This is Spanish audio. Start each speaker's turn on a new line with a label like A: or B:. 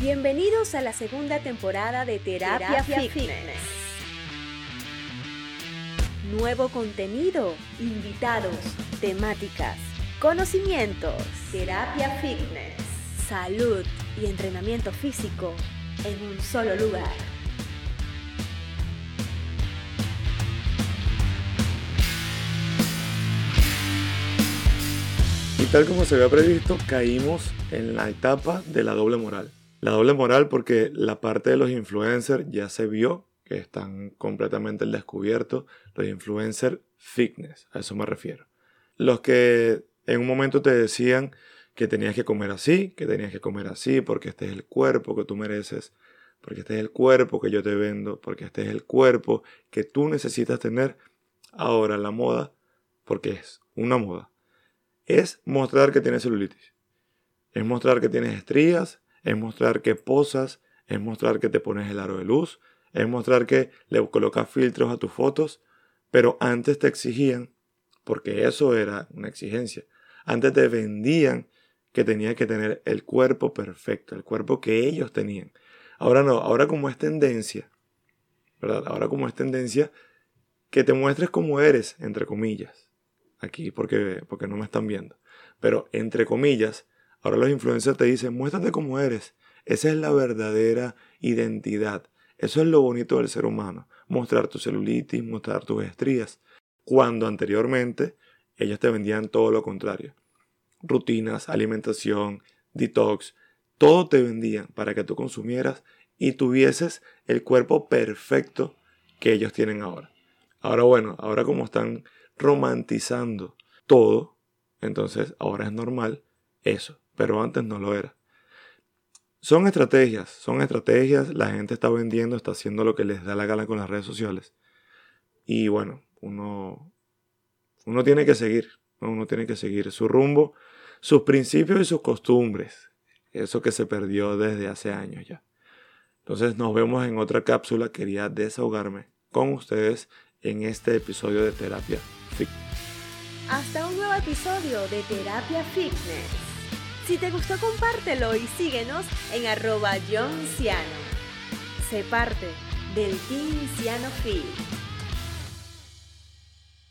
A: Bienvenidos a la segunda temporada de Terapia, Fitness. Nuevo contenido, invitados, temáticas, conocimientos, terapia fitness, salud y entrenamiento físico en un solo lugar.
B: Y tal como se había previsto, caímos en la etapa de la doble moral. La doble moral porque la parte de los influencers ya se vio que están completamente al descubierto, los influencers fitness, a eso me refiero. Los que en un momento te decían que tenías que comer así, que tenías que comer así, porque este es el cuerpo que tú mereces, porque este es el cuerpo que yo te vendo, porque este es el cuerpo que tú necesitas tener. Ahora la moda, porque es una moda, es mostrar que tienes celulitis, es mostrar que tienes estrías, es mostrar que posas, es mostrar que te pones el aro de luz, es mostrar que le colocas filtros a tus fotos, pero antes te exigían, porque eso era una exigencia, antes te vendían que tenías que tener el cuerpo perfecto, el cuerpo que ellos tenían. Ahora no, ahora como es tendencia, ¿verdad? Ahora como es tendencia que te muestres como eres, entre comillas, aquí porque, porque no me están viendo, pero entre comillas, Ahora los influencers te dicen, muéstrate como eres. Esa es la verdadera identidad. Eso es lo bonito del ser humano. Mostrar tu celulitis, mostrar tus estrías. Cuando anteriormente ellos te vendían todo lo contrario. Rutinas, alimentación, detox, todo te vendían para que tú consumieras y tuvieses el cuerpo perfecto que ellos tienen ahora. Ahora bueno, ahora como están romantizando todo, entonces ahora es normal eso pero antes no lo era. Son estrategias, son estrategias, la gente está vendiendo, está haciendo lo que les da la gana con las redes sociales. Y bueno, uno, uno tiene que seguir, uno tiene que seguir su rumbo, sus principios y sus costumbres, eso que se perdió desde hace años ya. Entonces nos vemos en otra cápsula, quería desahogarme con ustedes en este episodio de Terapia Fitness.
A: Hasta un nuevo episodio de Terapia Fitness. Si te gustó, compártelo y síguenos en arroba John Sé parte del Team Ciano Fit.